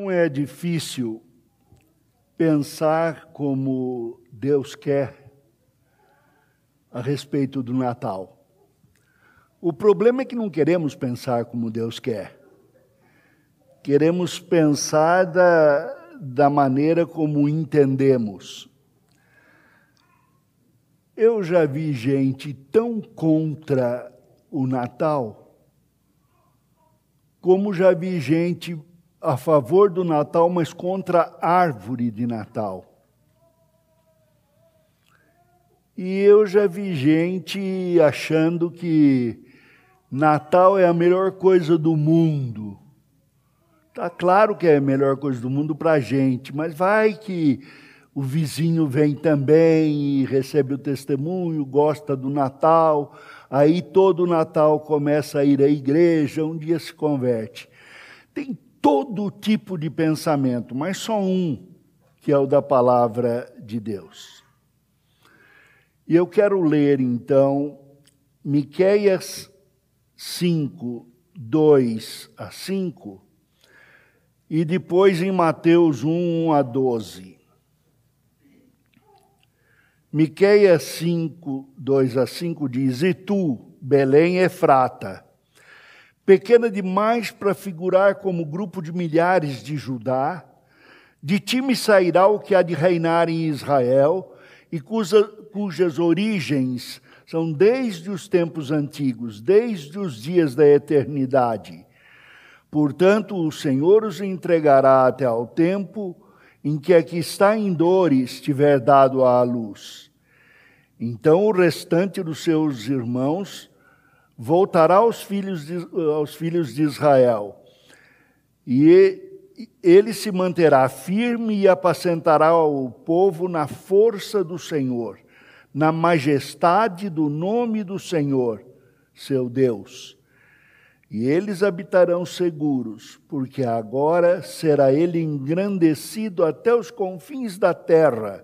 Não é difícil pensar como Deus quer a respeito do Natal. O problema é que não queremos pensar como Deus quer. Queremos pensar da, da maneira como entendemos. Eu já vi gente tão contra o Natal, como já vi gente a favor do Natal, mas contra a árvore de Natal. E eu já vi gente achando que Natal é a melhor coisa do mundo. Tá claro que é a melhor coisa do mundo para a gente, mas vai que o vizinho vem também e recebe o testemunho, gosta do Natal, aí todo Natal começa a ir à igreja, um dia se converte. Tem todo tipo de pensamento, mas só um, que é o da palavra de Deus. E eu quero ler então Miqueias 5, 2 a 5, e depois em Mateus 1 a 12. Miqueias 5, 2 a 5 diz: E tu, Belém Efrata, pequena demais para figurar como grupo de milhares de Judá, de ti me sairá o que há de reinar em Israel, e cuja, cujas origens são desde os tempos antigos, desde os dias da eternidade. Portanto, o Senhor os entregará até ao tempo em que a que está em dores tiver dado à luz. Então o restante dos seus irmãos voltará aos filhos de, aos filhos de Israel. E ele se manterá firme e apacentará o povo na força do Senhor, na majestade do nome do Senhor, seu Deus. E eles habitarão seguros, porque agora será ele engrandecido até os confins da terra.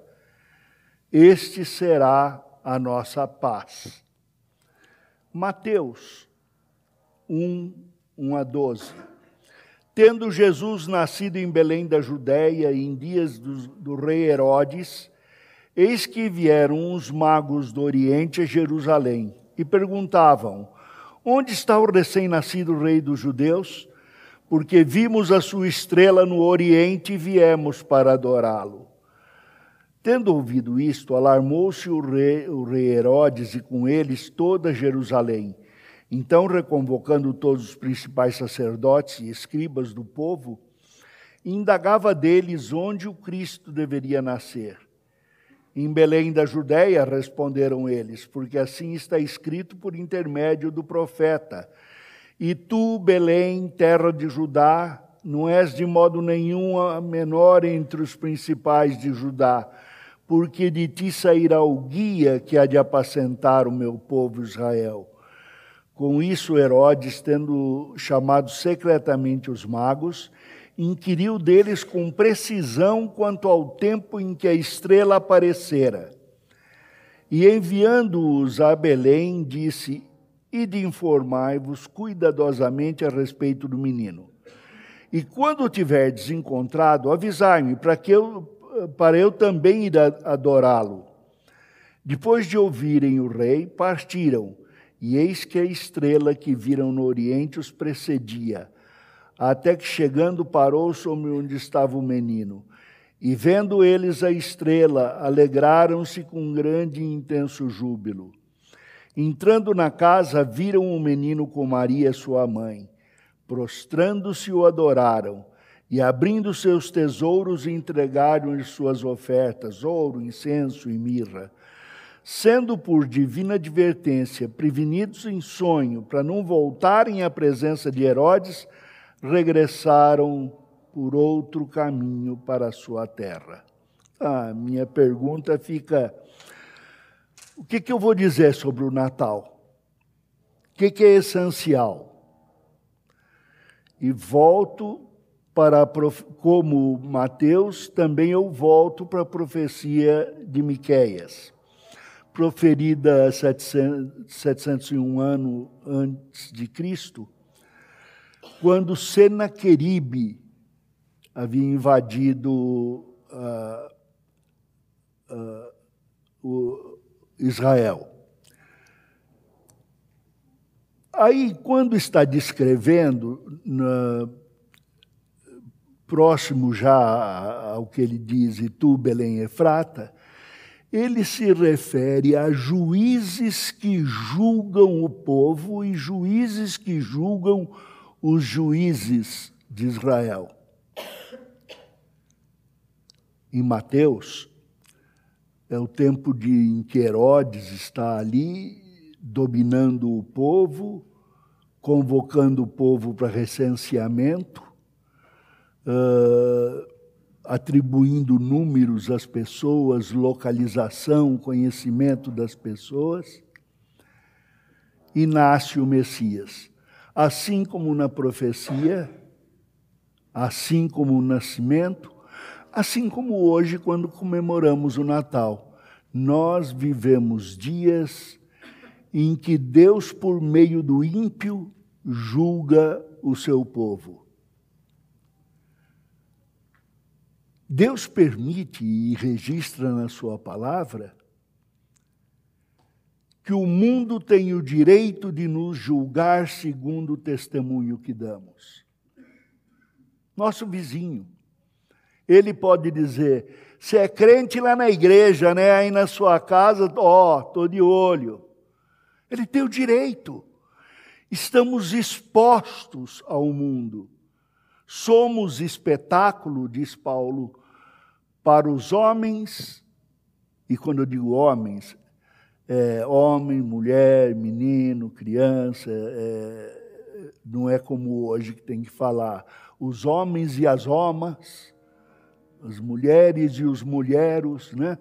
Este será a nossa paz. Mateus 1, 1 a 12. Tendo Jesus nascido em Belém da Judéia em dias do, do rei Herodes, eis que vieram os magos do Oriente a Jerusalém e perguntavam: Onde está o recém-nascido rei dos judeus? Porque vimos a sua estrela no Oriente e viemos para adorá-lo. Tendo ouvido isto, alarmou-se o rei, o rei Herodes e com eles toda Jerusalém. Então, reconvocando todos os principais sacerdotes e escribas do povo, indagava deles onde o Cristo deveria nascer. Em Belém da Judéia, responderam eles, porque assim está escrito por intermédio do profeta. E tu, Belém, terra de Judá, não és de modo nenhum a menor entre os principais de Judá, porque de ti sairá o guia que há de apacentar o meu povo Israel. Com isso, Herodes, tendo chamado secretamente os magos, inquiriu deles com precisão quanto ao tempo em que a estrela aparecera. E enviando-os a Belém, disse: Ide informai-vos cuidadosamente a respeito do menino. E quando o tiverdes encontrado, avisai-me, para que eu para eu também ir adorá-lo. Depois de ouvirem o rei, partiram, e eis que a estrela que viram no oriente os precedia, até que chegando parou sobre onde estava o menino. E vendo eles a estrela, alegraram-se com grande e intenso júbilo. Entrando na casa, viram o menino com Maria, sua mãe. Prostrando-se, o adoraram e abrindo seus tesouros entregaram-lhe suas ofertas, ouro, incenso e mirra. Sendo por divina advertência prevenidos em sonho para não voltarem à presença de Herodes, regressaram por outro caminho para a sua terra. A minha pergunta fica: o que, que eu vou dizer sobre o Natal? O que, que é essencial? E volto para como Mateus, também eu volto para a profecia de Miqueias, proferida 700, 701 anos antes de Cristo, quando Senaqueribe havia invadido uh, uh, o Israel. Aí, quando está descrevendo, na, próximo já ao que ele diz, e tu, Belém Efrata, ele se refere a juízes que julgam o povo e juízes que julgam os juízes de Israel. Em Mateus, é o tempo de, em que Herodes está ali dominando o povo, convocando o povo para recenseamento, uh, atribuindo números às pessoas, localização, conhecimento das pessoas, e nasce o Messias. Assim como na profecia, assim como o nascimento, assim como hoje, quando comemoramos o Natal. Nós vivemos dias em que Deus, por meio do ímpio, julga o seu povo. Deus permite e registra na Sua palavra que o mundo tem o direito de nos julgar segundo o testemunho que damos. Nosso vizinho, ele pode dizer: se é crente lá na igreja, né, aí na sua casa, ó, oh, estou de olho. Ele tem o direito. Estamos expostos ao mundo. Somos espetáculo, diz Paulo, para os homens, e quando eu digo homens, é homem, mulher, menino, criança, é, não é como hoje que tem que falar. Os homens e as homas, as mulheres e os mulheros, né?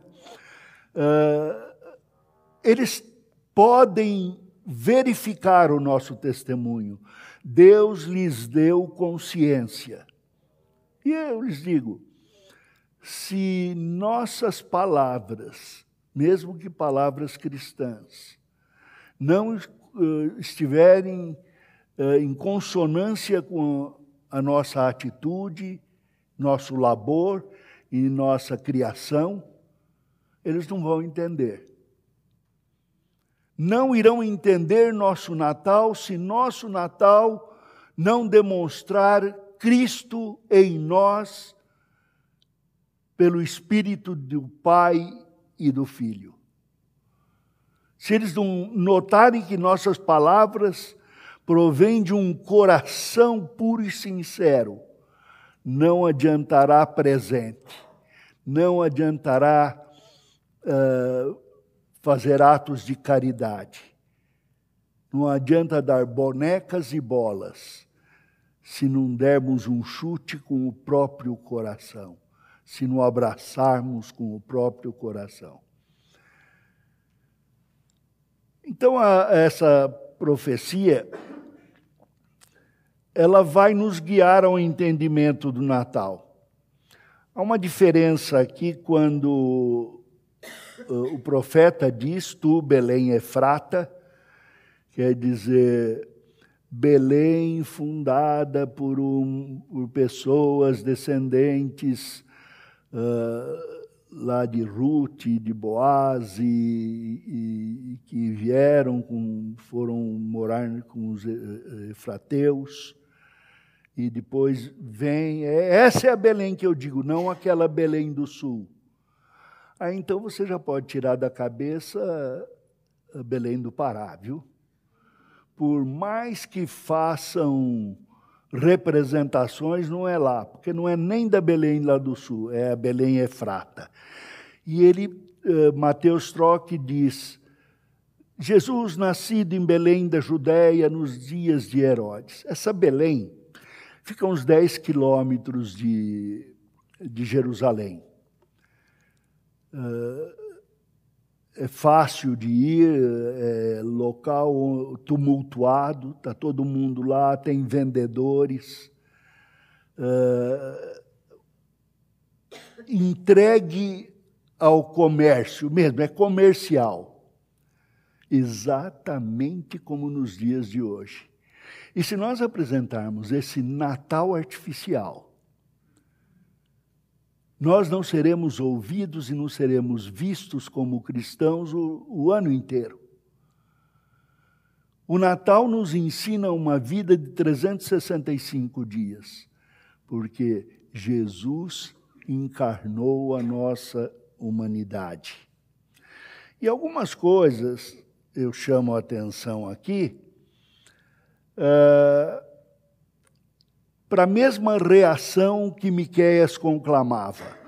Uh, eles podem verificar o nosso testemunho. Deus lhes deu consciência. E eu lhes digo: se nossas palavras, mesmo que palavras cristãs, não uh, estiverem uh, em consonância com a nossa atitude, nosso labor e nossa criação, eles não vão entender. Não irão entender nosso Natal se nosso Natal não demonstrar Cristo em nós, pelo Espírito do Pai e do Filho. Se eles não notarem que nossas palavras provêm de um coração puro e sincero, não adiantará presente, não adiantará uh, fazer atos de caridade. Não adianta dar bonecas e bolas se não dermos um chute com o próprio coração, se não abraçarmos com o próprio coração. Então, a, essa profecia ela vai nos guiar ao entendimento do Natal. Há uma diferença aqui quando uh, o profeta diz: Tu, Belém Efrata, quer dizer, Belém fundada por, um, por pessoas descendentes uh, lá de Ruth, de Boaz, e, e, que vieram, com, foram morar com os efrateus e depois vem. É, essa é a Belém que eu digo, não aquela Belém do Sul. Aí então você já pode tirar da cabeça a Belém do Pará, viu? Por mais que façam representações, não é lá, porque não é nem da Belém lá do Sul, é a Belém Efrata. E ele, eh, Mateus Troque diz: Jesus nascido em Belém da Judéia nos dias de Herodes. Essa Belém fica uns 10 quilômetros de, de Jerusalém. Uh, é fácil de ir, é local tumultuado, está todo mundo lá, tem vendedores. Uh, entregue ao comércio mesmo, é comercial. Exatamente como nos dias de hoje. E se nós apresentarmos esse Natal artificial, nós não seremos ouvidos e não seremos vistos como cristãos o, o ano inteiro. O Natal nos ensina uma vida de 365 dias, porque Jesus encarnou a nossa humanidade. E algumas coisas eu chamo a atenção aqui uh, para a mesma reação que Miqueias conclamava.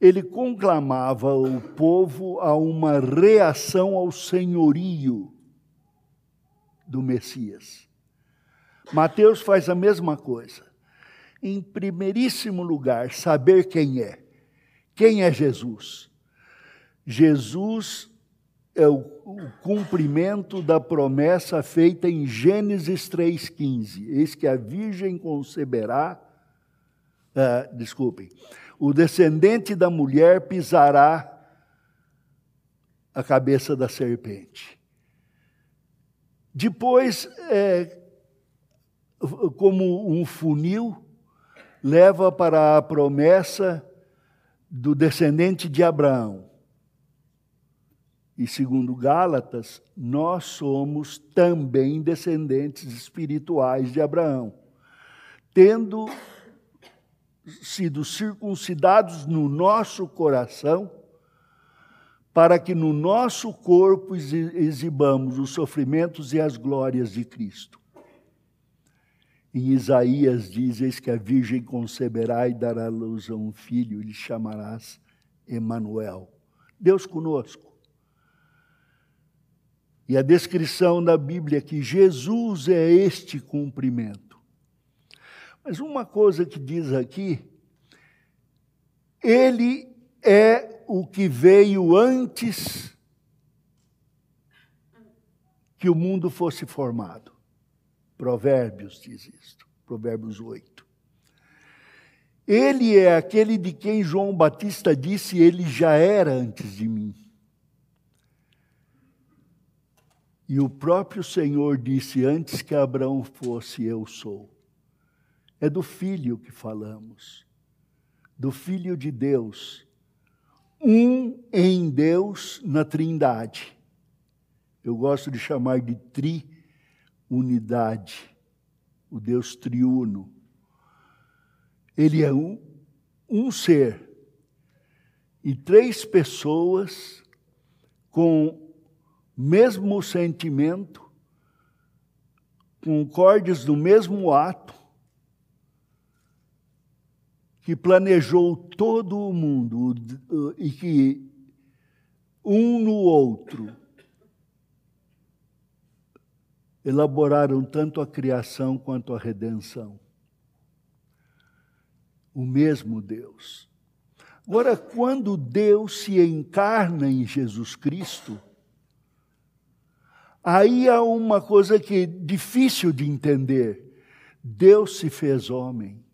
Ele conclamava o povo a uma reação ao senhorio do Messias. Mateus faz a mesma coisa. Em primeiríssimo lugar, saber quem é. Quem é Jesus? Jesus é o, o cumprimento da promessa feita em Gênesis 3,15. Eis que a virgem conceberá, uh, desculpem, o descendente da mulher pisará a cabeça da serpente. Depois, é, como um funil, leva para a promessa do descendente de Abraão. E segundo Gálatas, nós somos também descendentes espirituais de Abraão, tendo sido circuncidados no nosso coração, para que no nosso corpo exibamos os sofrimentos e as glórias de Cristo. Em Isaías diz: que a Virgem conceberá e dará luz a um filho, e lhe chamarás Emanuel. Deus conosco. E a descrição da Bíblia é que Jesus é este cumprimento. Mas uma coisa que diz aqui, ele é o que veio antes que o mundo fosse formado. Provérbios diz isto, Provérbios 8. Ele é aquele de quem João Batista disse: Ele já era antes de mim. E o próprio Senhor disse: Antes que Abraão fosse, eu sou. É do Filho que falamos, do Filho de Deus, um em Deus na Trindade. Eu gosto de chamar de triunidade, o Deus triuno. Ele é um, um ser e três pessoas com mesmo sentimento, concordes no mesmo ato, que planejou todo o mundo e que um no outro elaboraram tanto a criação quanto a redenção. O mesmo Deus. Agora, quando Deus se encarna em Jesus Cristo, Aí há uma coisa que é difícil de entender. Deus se fez homem.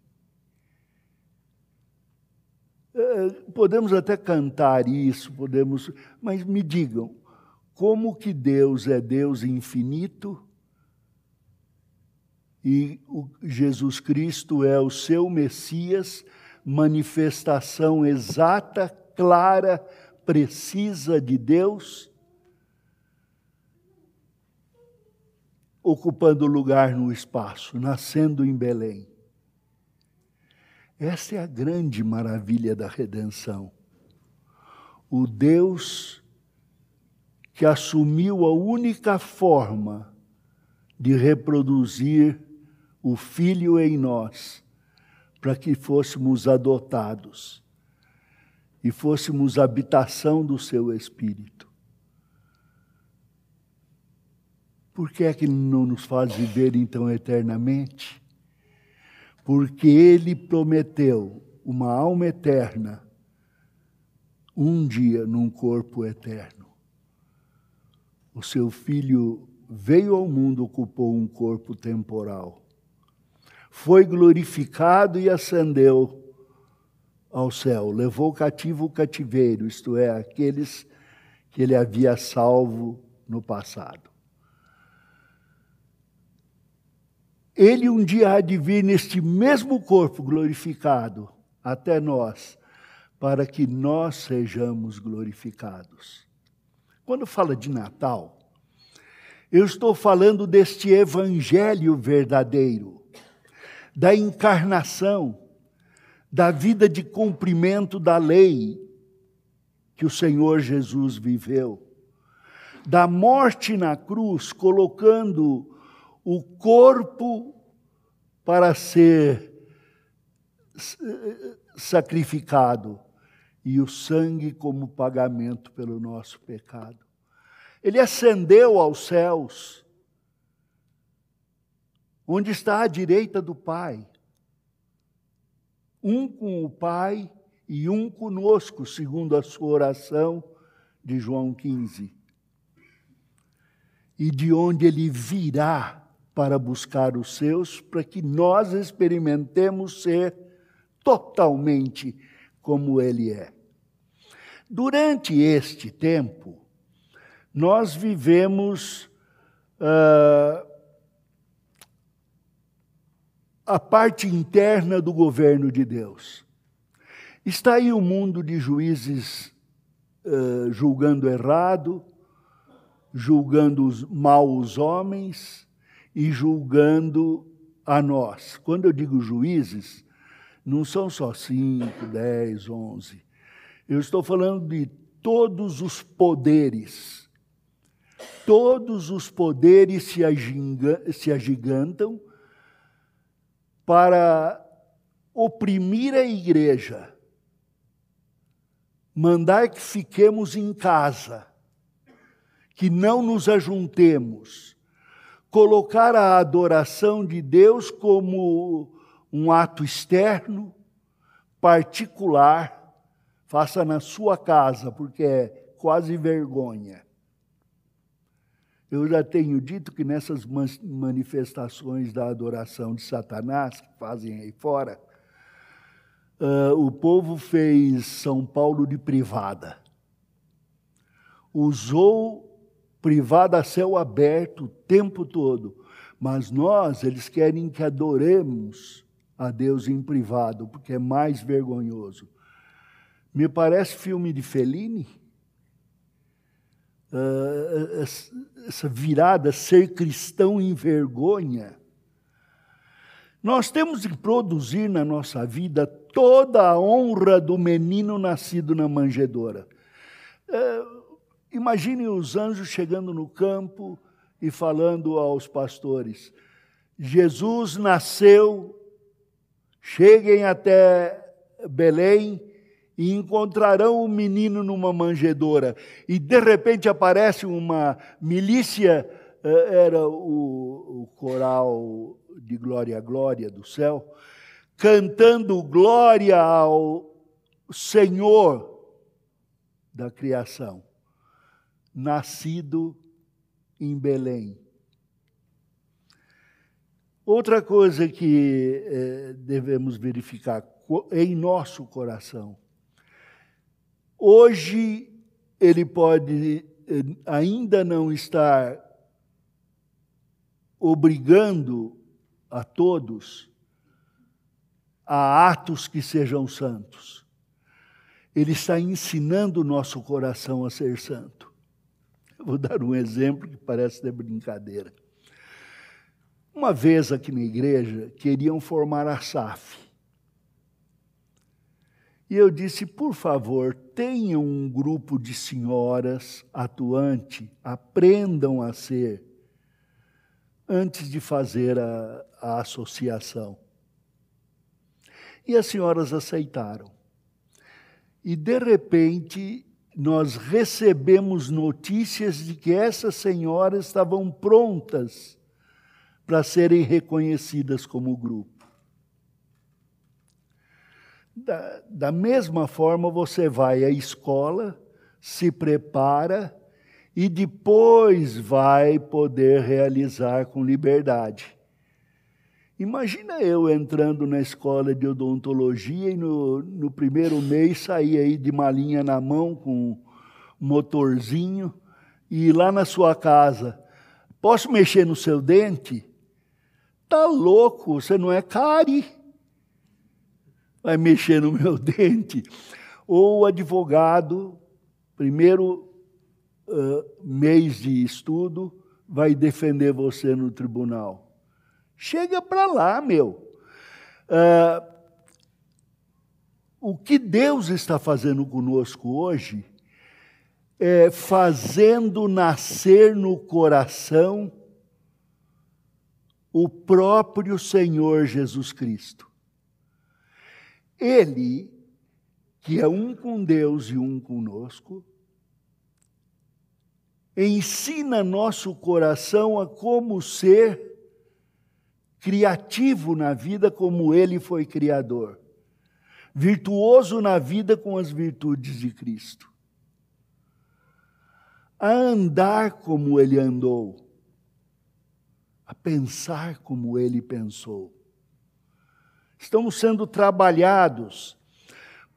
É, podemos até cantar isso, podemos, mas me digam, como que Deus é Deus infinito e Jesus Cristo é o seu Messias, manifestação exata, clara, precisa de Deus? Ocupando lugar no espaço, nascendo em Belém. Essa é a grande maravilha da redenção. O Deus que assumiu a única forma de reproduzir o Filho em nós, para que fôssemos adotados e fôssemos habitação do seu Espírito. Por que é que não nos faz viver então eternamente? Porque Ele prometeu uma alma eterna, um dia num corpo eterno. O seu filho veio ao mundo, ocupou um corpo temporal. Foi glorificado e ascendeu ao céu, levou cativo o cativeiro, isto é, aqueles que ele havia salvo no passado. Ele um dia há de vir neste mesmo corpo glorificado até nós, para que nós sejamos glorificados. Quando fala de Natal, eu estou falando deste evangelho verdadeiro, da encarnação, da vida de cumprimento da lei que o Senhor Jesus viveu, da morte na cruz, colocando o corpo para ser sacrificado e o sangue como pagamento pelo nosso pecado. Ele ascendeu aos céus, onde está à direita do Pai. Um com o Pai e um conosco, segundo a sua oração de João 15. E de onde ele virá para buscar os seus, para que nós experimentemos ser totalmente como ele é. Durante este tempo, nós vivemos uh, a parte interna do governo de Deus. Está aí o mundo de juízes uh, julgando errado, julgando os, mal os homens e julgando a nós. Quando eu digo juízes, não são só cinco, dez, onze. Eu estou falando de todos os poderes todos os poderes se, se agigantam para oprimir a igreja, mandar que fiquemos em casa, que não nos ajuntemos, colocar a adoração de Deus como um ato externo, particular, faça na sua casa, porque é quase vergonha. Eu já tenho dito que nessas manifestações da adoração de Satanás, que fazem aí fora, uh, o povo fez São Paulo de privada. Usou privada a céu aberto o tempo todo. Mas nós, eles querem que adoremos a Deus em privado, porque é mais vergonhoso. Me parece filme de Fellini. Uh, essa virada, ser cristão em vergonha. Nós temos que produzir na nossa vida toda a honra do menino nascido na manjedoura. É, imagine os anjos chegando no campo e falando aos pastores: Jesus nasceu, cheguem até Belém e encontrarão o um menino numa manjedoura. E de repente aparece uma milícia, eh, era o, o coral de Glória Glória do céu, cantando glória ao Senhor da criação, nascido em Belém. Outra coisa que eh, devemos verificar em nosso coração Hoje ele pode eh, ainda não estar obrigando a todos a atos que sejam santos. Ele está ensinando o nosso coração a ser santo. Vou dar um exemplo que parece de brincadeira. Uma vez aqui na igreja, queriam formar a SAF. E eu disse, por favor, tenham um grupo de senhoras atuante, aprendam a ser, antes de fazer a, a associação. E as senhoras aceitaram. E, de repente, nós recebemos notícias de que essas senhoras estavam prontas para serem reconhecidas como grupo. Da, da mesma forma, você vai à escola, se prepara e depois vai poder realizar com liberdade. Imagina eu entrando na escola de odontologia e no, no primeiro mês sair aí de malinha na mão com motorzinho e ir lá na sua casa. Posso mexer no seu dente? Tá louco, você não é cari. vai mexer no meu dente, ou o advogado, primeiro uh, mês de estudo, vai defender você no tribunal. Chega para lá, meu. Uh, o que Deus está fazendo conosco hoje é fazendo nascer no coração o próprio Senhor Jesus Cristo. Ele, que é um com Deus e um conosco, ensina nosso coração a como ser criativo na vida como ele foi criador, virtuoso na vida com as virtudes de Cristo, a andar como ele andou a pensar como ele pensou. Estamos sendo trabalhados,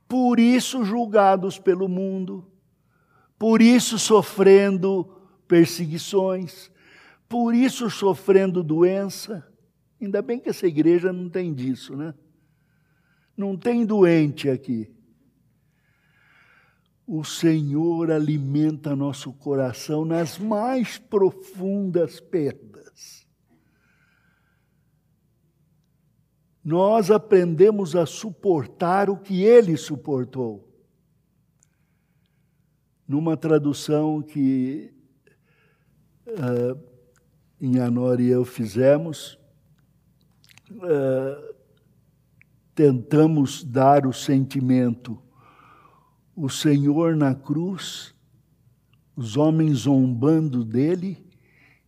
por isso julgados pelo mundo, por isso sofrendo perseguições, por isso sofrendo doença. Ainda bem que essa igreja não tem disso, né? Não tem doente aqui. O Senhor alimenta nosso coração nas mais profundas perdas nós aprendemos a suportar o que ele suportou. Numa tradução que uh, em Anor e eu fizemos, uh, tentamos dar o sentimento, o Senhor na cruz, os homens zombando dele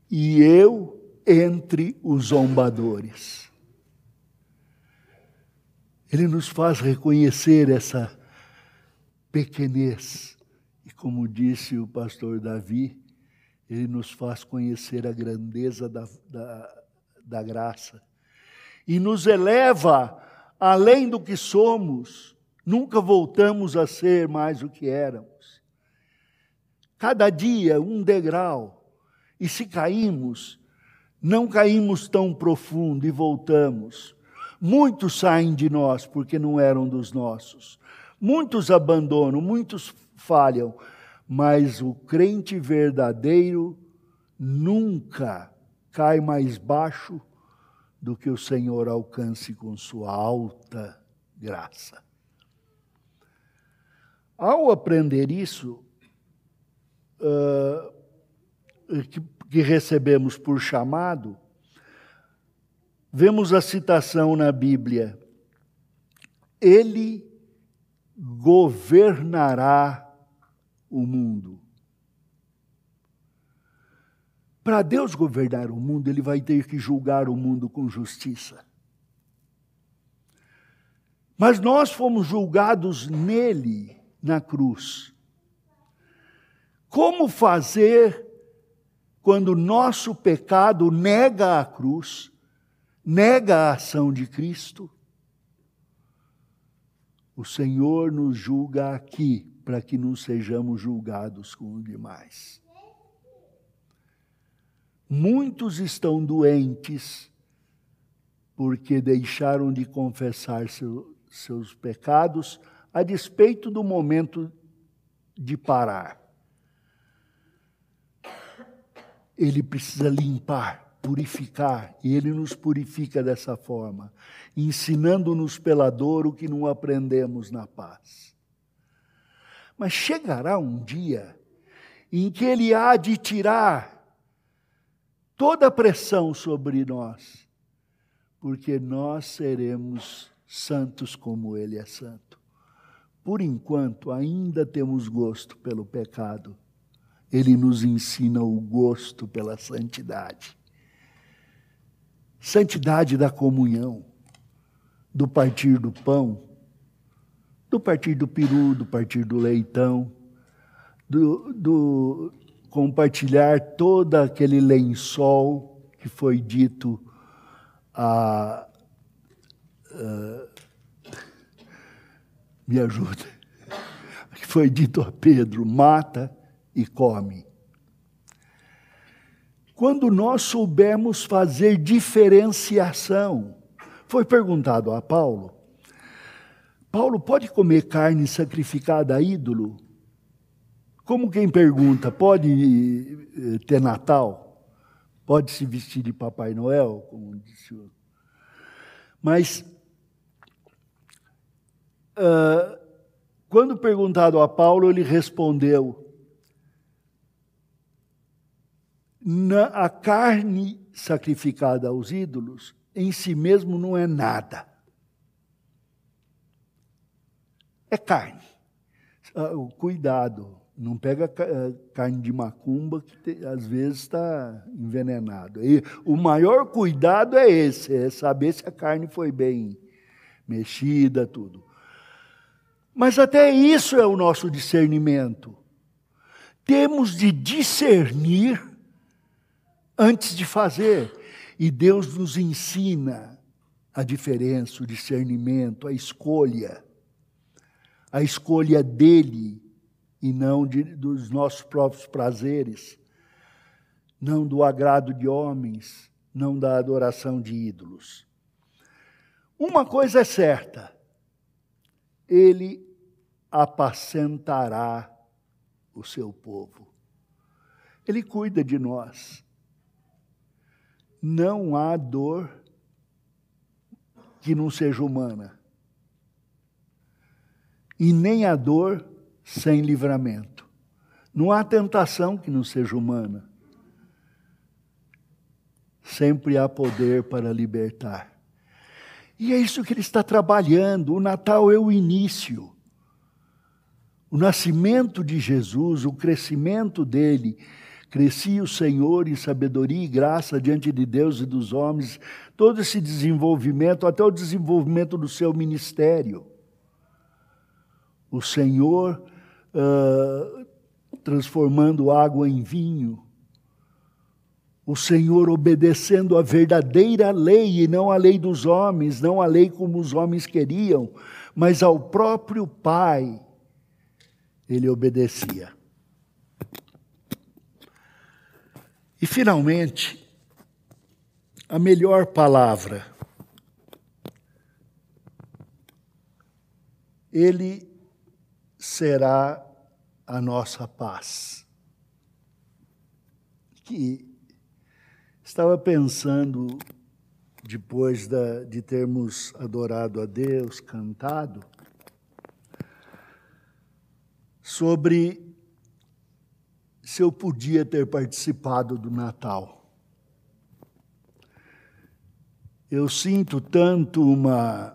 e eu entre os zombadores. Ele nos faz reconhecer essa pequenez. E como disse o pastor Davi, ele nos faz conhecer a grandeza da, da, da graça. E nos eleva além do que somos. Nunca voltamos a ser mais o que éramos. Cada dia um degrau. E se caímos, não caímos tão profundo e voltamos Muitos saem de nós porque não eram dos nossos. Muitos abandonam, muitos falham. Mas o crente verdadeiro nunca cai mais baixo do que o Senhor alcance com sua alta graça. Ao aprender isso, que recebemos por chamado, vemos a citação na Bíblia: Ele governará o mundo. Para Deus governar o mundo, ele vai ter que julgar o mundo com justiça. Mas nós fomos julgados nele, na cruz. Como fazer quando nosso pecado nega a cruz nega a ação de Cristo, o Senhor nos julga aqui para que não sejamos julgados com os demais. Muitos estão doentes porque deixaram de confessar seu, seus pecados a despeito do momento de parar. Ele precisa limpar purificar, e Ele nos purifica dessa forma, ensinando-nos pela dor o que não aprendemos na paz. Mas chegará um dia em que Ele há de tirar toda a pressão sobre nós, porque nós seremos santos como Ele é santo. Por enquanto, ainda temos gosto pelo pecado. Ele nos ensina o gosto pela santidade santidade da comunhão, do partir do pão, do partir do peru, do partir do leitão, do, do compartilhar todo aquele lençol que foi dito a. Uh, me ajuda. Que foi dito a Pedro: mata e come. Quando nós soubermos fazer diferenciação. Foi perguntado a Paulo Paulo pode comer carne sacrificada a ídolo? Como quem pergunta, pode eh, ter Natal? Pode se vestir de Papai Noel, como disse o Mas, uh, quando perguntado a Paulo, ele respondeu: na, a carne sacrificada aos ídolos em si mesmo não é nada. É carne. Ah, cuidado, não pega eh, carne de macumba que às vezes está envenenado. E o maior cuidado é esse, é saber se a carne foi bem mexida, tudo. Mas até isso é o nosso discernimento. Temos de discernir antes de fazer. E Deus nos ensina a diferença, o discernimento, a escolha. A escolha dele e não de, dos nossos próprios prazeres, não do agrado de homens, não da adoração de ídolos. Uma coisa é certa: ele apacentará o seu povo. Ele cuida de nós não há dor que não seja humana. E nem há dor sem livramento. Não há tentação que não seja humana. Sempre há poder para libertar. E é isso que ele está trabalhando. O Natal é o início. O nascimento de Jesus, o crescimento dele Crescia o Senhor em sabedoria e graça diante de Deus e dos homens, todo esse desenvolvimento, até o desenvolvimento do seu ministério. O Senhor uh, transformando água em vinho, o Senhor obedecendo a verdadeira lei e não a lei dos homens, não a lei como os homens queriam, mas ao próprio Pai, ele obedecia. E, finalmente, a melhor palavra. Ele será a nossa paz. Que estava pensando, depois da, de termos adorado a Deus, cantado, sobre se eu podia ter participado do Natal. Eu sinto tanto uma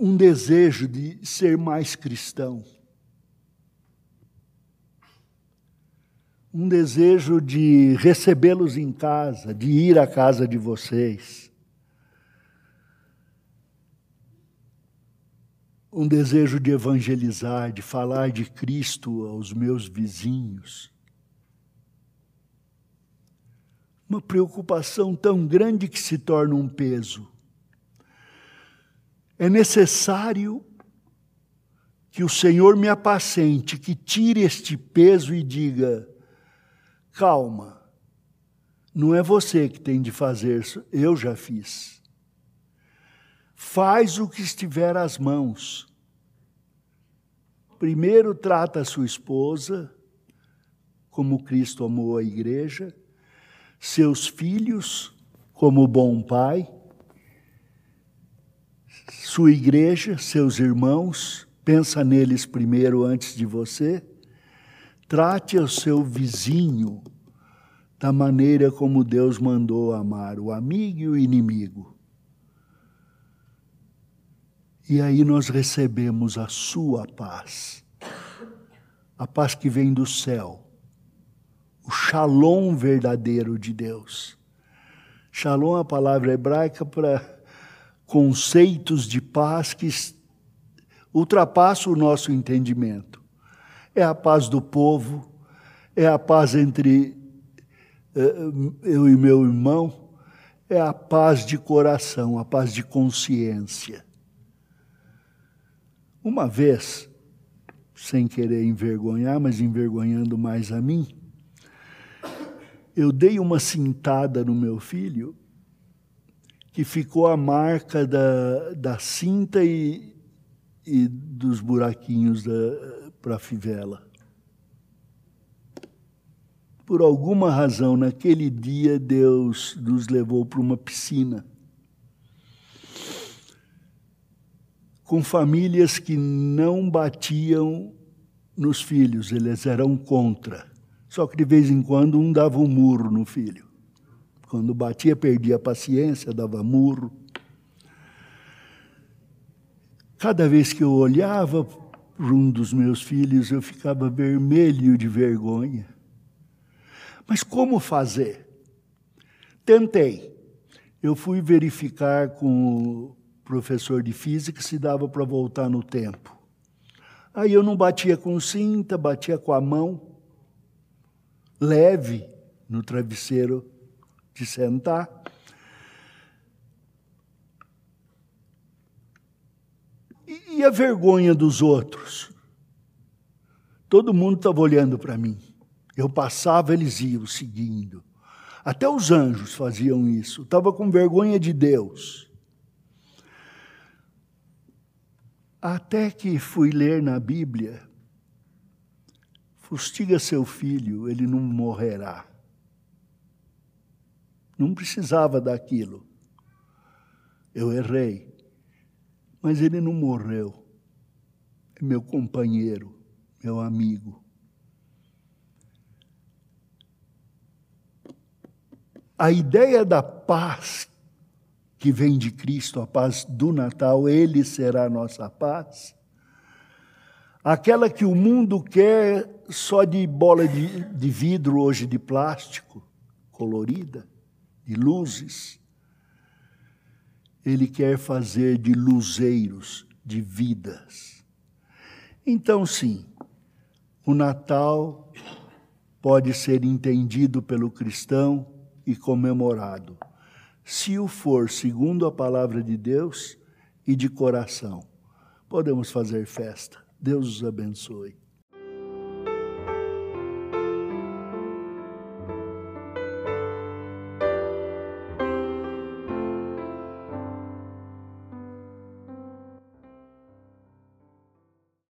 um desejo de ser mais cristão. Um desejo de recebê-los em casa, de ir à casa de vocês. um desejo de evangelizar, de falar de Cristo aos meus vizinhos. Uma preocupação tão grande que se torna um peso. É necessário que o Senhor me apacente, que tire este peso e diga: calma, não é você que tem de fazer, eu já fiz faz o que estiver às mãos. Primeiro trata a sua esposa, como Cristo amou a igreja, seus filhos, como bom pai, sua igreja, seus irmãos, pensa neles primeiro antes de você. Trate o seu vizinho da maneira como Deus mandou amar o amigo e o inimigo. E aí nós recebemos a sua paz, a paz que vem do céu, o shalom verdadeiro de Deus. Shalom é a palavra hebraica para conceitos de paz que ultrapassam o nosso entendimento. É a paz do povo, é a paz entre eh, eu e meu irmão, é a paz de coração, a paz de consciência. Uma vez, sem querer envergonhar, mas envergonhando mais a mim, eu dei uma cintada no meu filho que ficou a marca da, da cinta e, e dos buraquinhos para a fivela. Por alguma razão, naquele dia, Deus nos levou para uma piscina. Com famílias que não batiam nos filhos, eles eram contra. Só que de vez em quando um dava um murro no filho. Quando batia, perdia a paciência, dava murro. Cada vez que eu olhava para um dos meus filhos, eu ficava vermelho de vergonha. Mas como fazer? Tentei. Eu fui verificar com o professor de física se dava para voltar no tempo. Aí eu não batia com cinta, batia com a mão, leve no travesseiro de sentar. E a vergonha dos outros? Todo mundo estava olhando para mim. Eu passava, eles iam seguindo. Até os anjos faziam isso. Estava com vergonha de Deus. Até que fui ler na Bíblia: fustiga seu filho, ele não morrerá. Não precisava daquilo. Eu errei. Mas ele não morreu. É meu companheiro, meu amigo. A ideia da paz que vem de Cristo, a paz do Natal, ele será a nossa paz. Aquela que o mundo quer só de bola de, de vidro, hoje de plástico, colorida de luzes. Ele quer fazer de luzeiros, de vidas. Então, sim, o Natal pode ser entendido pelo cristão e comemorado, se o for segundo a palavra de Deus e de coração. Podemos fazer festa. Deus os abençoe.